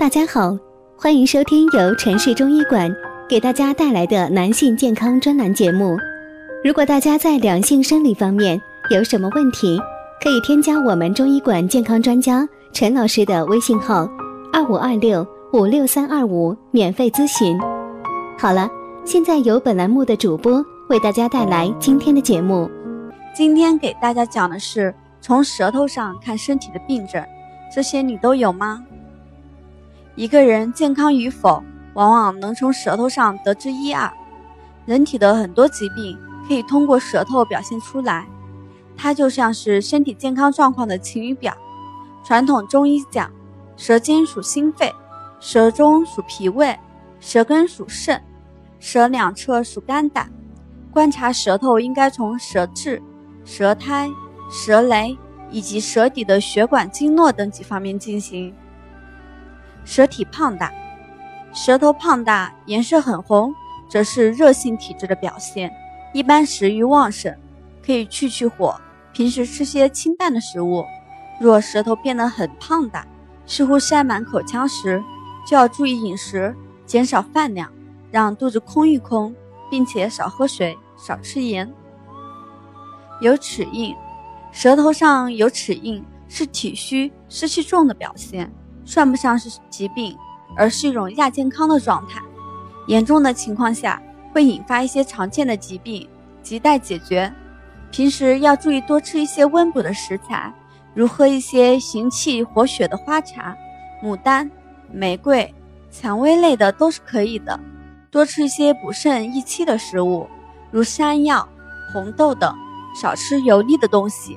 大家好，欢迎收听由城市中医馆给大家带来的男性健康专栏节目。如果大家在两性生理方面有什么问题，可以添加我们中医馆健康专家陈老师的微信号：二五二六五六三二五，免费咨询。好了，现在由本栏目的主播为大家带来今天的节目。今天给大家讲的是从舌头上看身体的病症，这些你都有吗？一个人健康与否，往往能从舌头上得知一二。人体的很多疾病可以通过舌头表现出来，它就像是身体健康状况的晴雨表。传统中医讲，舌尖属心肺，舌中属脾胃，舌根属肾，舌两侧属肝胆。观察舌头，应该从舌质、舌苔、舌雷以及舌底的血管、经络等几方面进行。舌体胖大，舌头胖大，颜色很红，则是热性体质的表现。一般食欲旺盛，可以去去火。平时吃些清淡的食物。若舌头变得很胖大，似乎塞满口腔时，就要注意饮食，减少饭量，让肚子空一空，并且少喝水，少吃盐。有齿印，舌头上有齿印是体虚湿气重的表现。算不上是疾病，而是一种亚健康的状态。严重的情况下，会引发一些常见的疾病，亟待解决。平时要注意多吃一些温补的食材，如喝一些行气活血的花茶、牡丹、玫瑰、蔷薇类的都是可以的。多吃一些补肾益气的食物，如山药、红豆等，少吃油腻的东西。